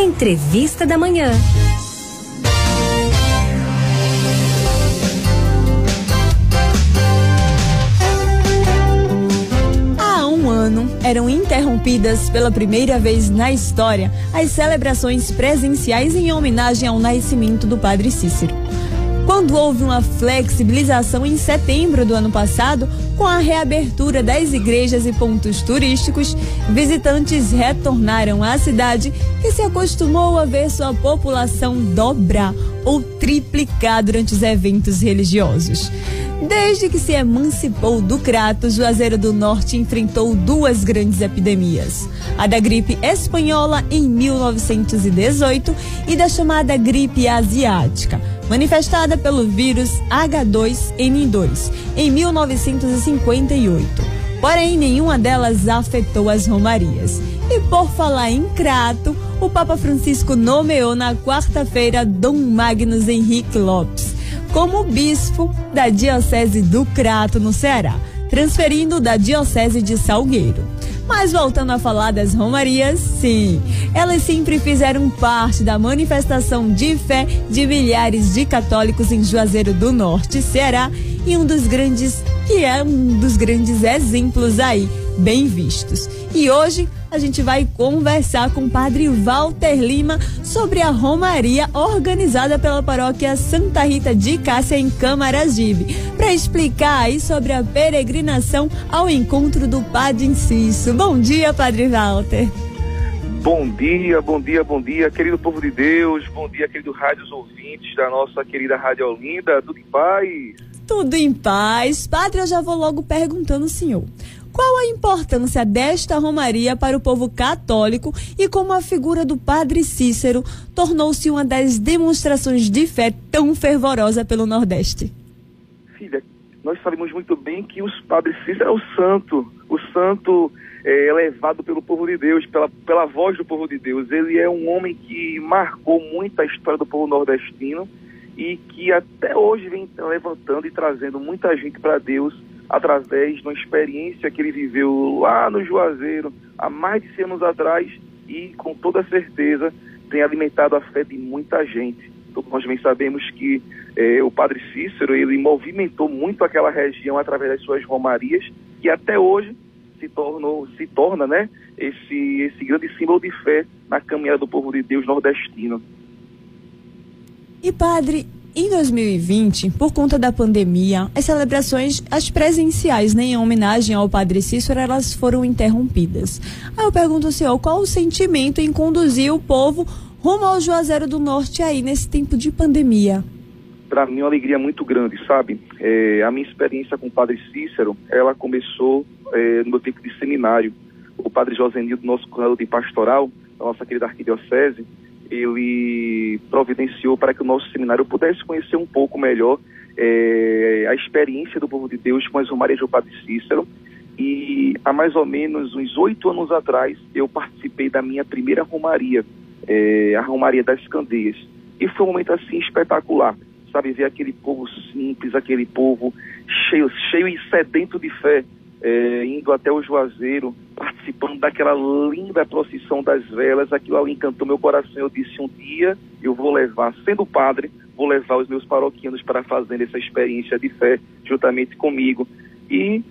Entrevista da Manhã. Eram interrompidas pela primeira vez na história as celebrações presenciais em homenagem ao nascimento do Padre Cícero. Quando houve uma flexibilização em setembro do ano passado, com a reabertura das igrejas e pontos turísticos, visitantes retornaram à cidade que se acostumou a ver sua população dobrar ou triplicar durante os eventos religiosos. Desde que se emancipou do Crato, Juazeiro do Norte enfrentou duas grandes epidemias: a da gripe espanhola em 1918 e da chamada gripe asiática, manifestada pelo vírus H2N2 em 1958. Porém, nenhuma delas afetou as romarias. E por falar em Crato, o Papa Francisco nomeou na quarta-feira Dom Magnus Henrique Lopes como bispo da Diocese do Crato, no Ceará, transferindo da Diocese de Salgueiro. Mas voltando a falar das romarias, sim, elas sempre fizeram parte da manifestação de fé de milhares de católicos em Juazeiro do Norte, Ceará, e um dos grandes, que é um dos grandes exemplos aí, bem vistos. E hoje a gente vai conversar com o padre Walter Lima sobre a Romaria organizada pela paróquia Santa Rita de Cássia em Camaragibe, para explicar aí sobre a peregrinação ao encontro do Padre Inciso. Bom dia, Padre Walter. Bom dia, bom dia, bom dia, querido povo de Deus, bom dia, querido rádios ouvintes da nossa querida Rádio Olinda, tudo em paz? Tudo em paz. Padre, eu já vou logo perguntando ao senhor. Qual a importância desta romaria para o povo católico e como a figura do Padre Cícero tornou-se uma das demonstrações de fé tão fervorosa pelo Nordeste? Filha, nós sabemos muito bem que os Padre Cícero é o santo, o santo é, elevado pelo povo de Deus, pela, pela voz do povo de Deus. Ele é um homem que marcou muito a história do povo nordestino e que até hoje vem levantando e trazendo muita gente para Deus através de uma experiência que ele viveu lá no Juazeiro há mais de 100 anos atrás e com toda certeza tem alimentado a fé de muita gente. Então, nós bem sabemos que eh, o Padre Cícero ele movimentou muito aquela região através das suas romarias e até hoje se tornou se torna né esse esse grande símbolo de fé na caminhada do povo de Deus nordestino. E padre, em 2020, por conta da pandemia, as celebrações, as presenciais, né, em homenagem ao Padre Cícero, elas foram interrompidas. Aí eu pergunto ao senhor, qual o sentimento em conduzir o povo rumo ao Juazeiro do Norte aí nesse tempo de pandemia? Para mim, é uma alegria muito grande, sabe? É, a minha experiência com o Padre Cícero, ela começou é, no meu tempo de seminário. O Padre Josenildo, nosso coordenador de pastoral, da nossa querida arquidiocese, ele providenciou para que o nosso seminário pudesse conhecer um pouco melhor é, a experiência do povo de Deus com as romarias do Padre Cícero. E há mais ou menos uns oito anos atrás, eu participei da minha primeira romaria, é, a Romaria das Candeias. E foi um momento assim espetacular, sabe? Ver aquele povo simples, aquele povo cheio, cheio e sedento de fé, é, indo até o Juazeiro, participando daquela linda procissão das velas, aquilo ali encantou meu coração. Eu disse: um dia eu vou levar, sendo padre, vou levar os meus paroquianos para fazer essa experiência de fé juntamente comigo. E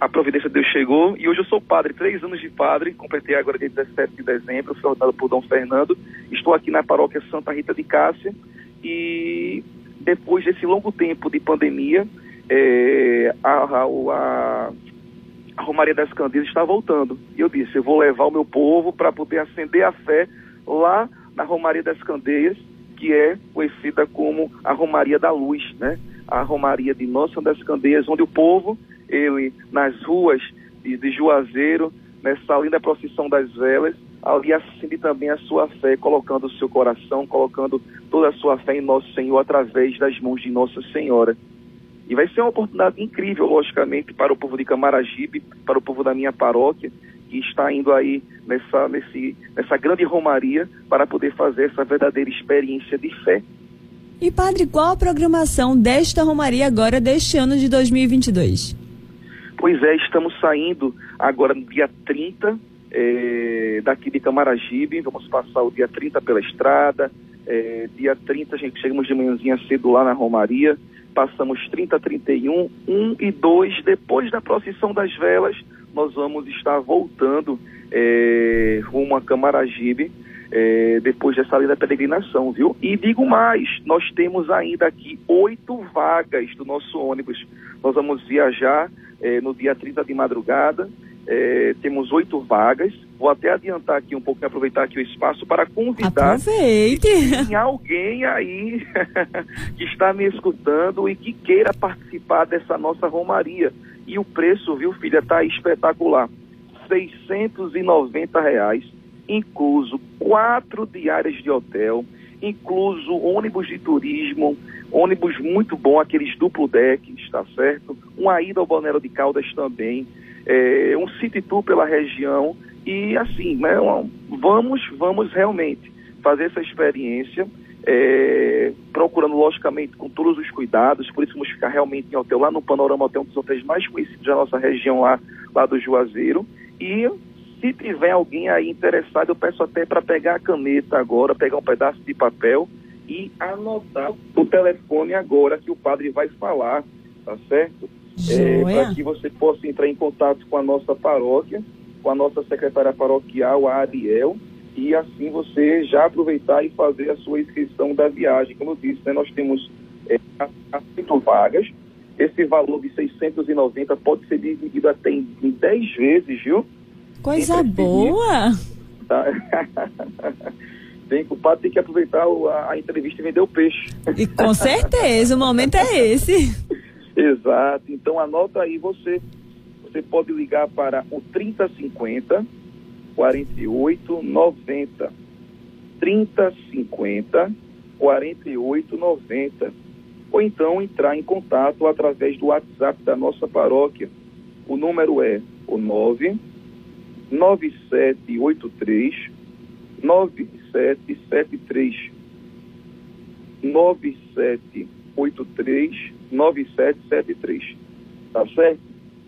a providência de Deus chegou e hoje eu sou padre, três anos de padre, completei agora dia 17 de dezembro, fui ordenado por Dom Fernando. Estou aqui na paróquia Santa Rita de Cássia e depois desse longo tempo de pandemia, é, a, a, a a Romaria das Candeias está voltando. E eu disse, eu vou levar o meu povo para poder acender a fé lá na Romaria das Candeias, que é conhecida como a Romaria da Luz, né? A Romaria de Nossa das Candeias, onde o povo, ele nas ruas de, de Juazeiro, nessa linda procissão das velas, ali acende também a sua fé, colocando o seu coração, colocando toda a sua fé em Nosso Senhor através das mãos de Nossa Senhora. E vai ser uma oportunidade incrível, logicamente, para o povo de Camaragibe, para o povo da minha paróquia, que está indo aí nessa, nesse, nessa grande romaria para poder fazer essa verdadeira experiência de fé. E, padre, qual a programação desta romaria agora, deste ano de 2022? Pois é, estamos saindo agora no dia 30 é, daqui de Camaragibe, vamos passar o dia 30 pela estrada, é, dia 30 a gente chegamos de manhãzinha cedo lá na Romaria, passamos 30, 31, 1 e 2, depois da procissão das velas, nós vamos estar voltando é, rumo a Camaragibe, é, depois dessa linda peregrinação, viu? E digo mais, nós temos ainda aqui oito vagas do nosso ônibus. Nós vamos viajar é, no dia 30 de madrugada, é, temos oito vagas. Vou até adiantar aqui um pouco, aproveitar aqui o espaço para convidar Aproveite. alguém aí que está me escutando e que queira participar dessa nossa romaria. E o preço, viu, filha, está espetacular. 690 reais incluso quatro diárias de hotel, incluso ônibus de turismo, ônibus muito bom, aqueles duplo deck, está certo? Uma ida ao Balneário de Caldas também, é, um city tour pela região e assim, né, vamos, vamos realmente fazer essa experiência, é, procurando logicamente com todos os cuidados, por isso vamos ficar realmente em hotel lá no Panorama Hotel, um dos hotéis mais conhecidos da nossa região lá, lá do Juazeiro, e se tiver alguém aí interessado, eu peço até para pegar a caneta agora, pegar um pedaço de papel e anotar o telefone agora que o padre vai falar, tá certo? É, para que você possa entrar em contato com a nossa paróquia, com a nossa secretária paroquial, a Ariel, e assim você já aproveitar e fazer a sua inscrição da viagem. Como eu disse, né, nós temos é, oito vagas. Esse valor de 690 pode ser dividido até em, em 10 vezes, viu? Coisa boa! Tá? tem, o padre tem que aproveitar a, a, entrevista e vender o peixe. E com certeza, o momento é esse. Exato. Então anota aí você. Você pode ligar para o 3050 4890. 3050 4890. Ou então entrar em contato através do WhatsApp da nossa paróquia. O número é o 9 9783 9773 9783 9773. Tá certo?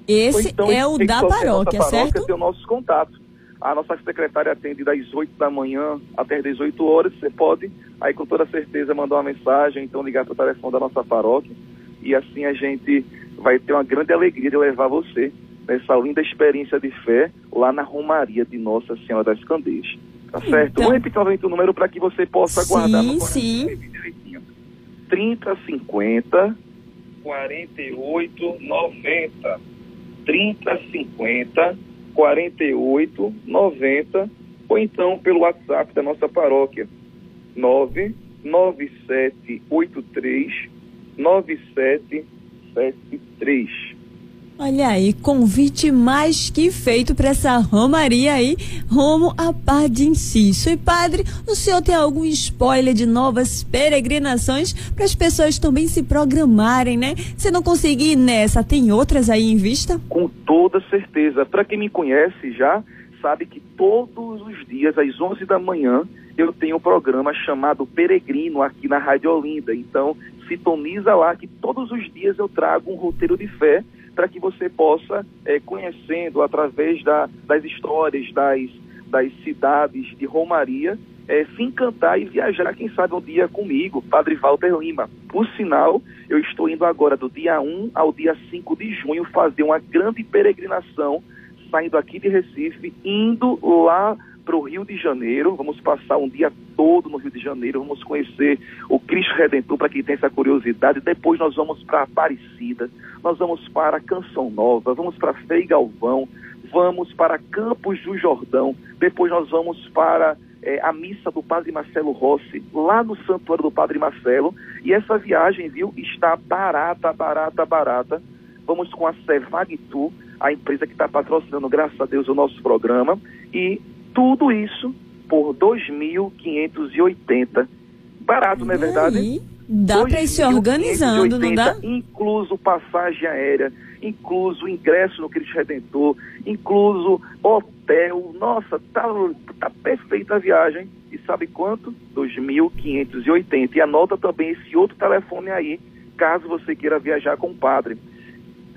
Esse então, é o da paróquia, paróquia, certo? Tem o nosso contato. A nossa secretária atende das 8 da manhã até as 18 horas. Você pode, aí com toda certeza, mandar uma mensagem, então ligar para o telefone da nossa paróquia. E assim a gente vai ter uma grande alegria de levar você nessa linda experiência de fé lá na Romaria de Nossa Senhora das Candeias. Tá certo? Então... Vou repetir novamente o número para que você possa sim, guardar. Sim, sim. 3050 4890. 3050 4890 ou então pelo WhatsApp da nossa paróquia 99783 9773. Olha aí, convite mais que feito para essa romaria aí, rumo a Padre Inciso. E padre, o senhor tem algum spoiler de novas peregrinações para as pessoas também se programarem, né? Se não conseguir ir nessa, tem outras aí em vista? Com toda certeza. Para quem me conhece já, sabe que todos os dias, às 11 da manhã, eu tenho um programa chamado Peregrino aqui na Rádio Olinda. Então, sintoniza lá que todos os dias eu trago um roteiro de fé para que você possa, é, conhecendo através da, das histórias das, das cidades de Romaria, é, se encantar e viajar, quem sabe um dia comigo, Padre Walter Lima. Por sinal, eu estou indo agora do dia 1 ao dia 5 de junho fazer uma grande peregrinação, saindo aqui de Recife, indo lá para o Rio de Janeiro. Vamos passar um dia todo no Rio de Janeiro. Vamos conhecer o Cristo Redentor para quem tem essa curiosidade. Depois nós vamos para Aparecida, nós vamos para Canção Nova, vamos para Frei Galvão, vamos para Campos do Jordão. Depois nós vamos para é, a missa do Padre Marcelo Rossi, lá no Santuário do Padre Marcelo. E essa viagem, viu, está barata, barata, barata. Vamos com a Cevagtu, a empresa que está patrocinando, graças a Deus, o nosso programa. E tudo isso por 2.580. Barato, não é verdade? Dá para ir se organizando, não dá? Incluso passagem aérea, incluso ingresso no Cristo Redentor, incluso hotel. Nossa, tá, tá perfeita a viagem. E sabe quanto? 2.580. E anota também esse outro telefone aí, caso você queira viajar com o padre.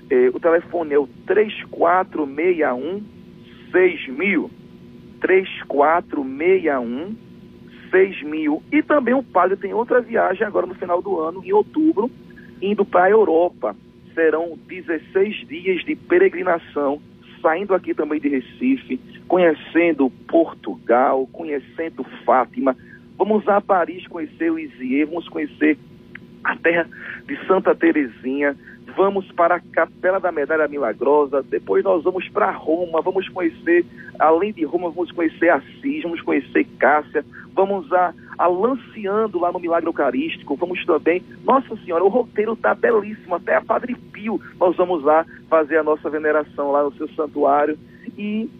É, o telefone é o 3461 6000. 3461 6000. E também o padre tem outra viagem agora no final do ano, em outubro, indo para a Europa. Serão 16 dias de peregrinação, saindo aqui também de Recife, conhecendo Portugal, conhecendo Fátima. Vamos a Paris conhecer o Isier, vamos conhecer a terra de Santa Terezinha, vamos para a Capela da Medalha Milagrosa, depois nós vamos para Roma, vamos conhecer, além de Roma, vamos conhecer Assis, vamos conhecer Cássia, vamos a, a lá no Milagre Eucarístico, vamos também, Nossa Senhora, o roteiro está belíssimo, até a Padre Pio, nós vamos lá fazer a nossa veneração lá no seu santuário. E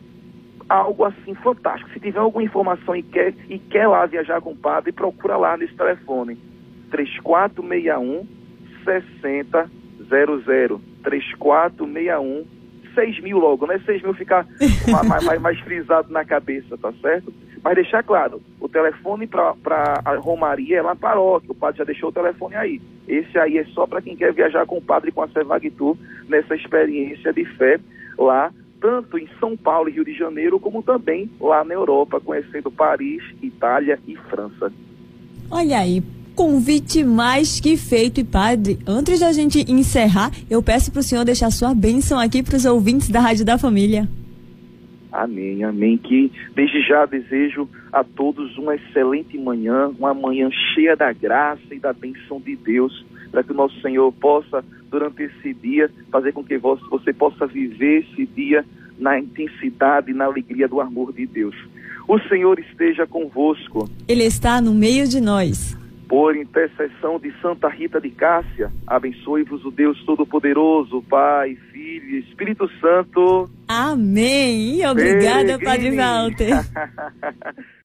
algo assim fantástico. Se tiver alguma informação e quer, e quer lá viajar com o padre, procura lá nesse telefone 3461 6000 3461 6 mil logo, né? 6 mil ficar mais, mais, mais, frisado na cabeça, tá certo? Mas deixar claro, o telefone para a Romaria é lá paróquia, o padre já deixou o telefone aí. Esse aí é só para quem quer viajar com o padre com a Sevagtur nessa experiência de fé lá, tanto em São Paulo e Rio de Janeiro, como também lá na Europa, conhecendo Paris, Itália e França. Olha aí, convite mais que feito. E padre, antes da gente encerrar, eu peço para o senhor deixar sua bênção aqui para os ouvintes da Rádio da Família. Amém, amém. Que desde já desejo a todos uma excelente manhã, uma manhã cheia da graça e da bênção de Deus, para que o nosso Senhor possa, durante esse dia, fazer com que você possa viver esse dia na intensidade e na alegria do amor de Deus. O Senhor esteja convosco. Ele está no meio de nós por intercessão de Santa Rita de Cássia, abençoe-vos o Deus Todo-Poderoso, Pai, Filho e Espírito Santo. Amém. Obrigada, Padre Walter.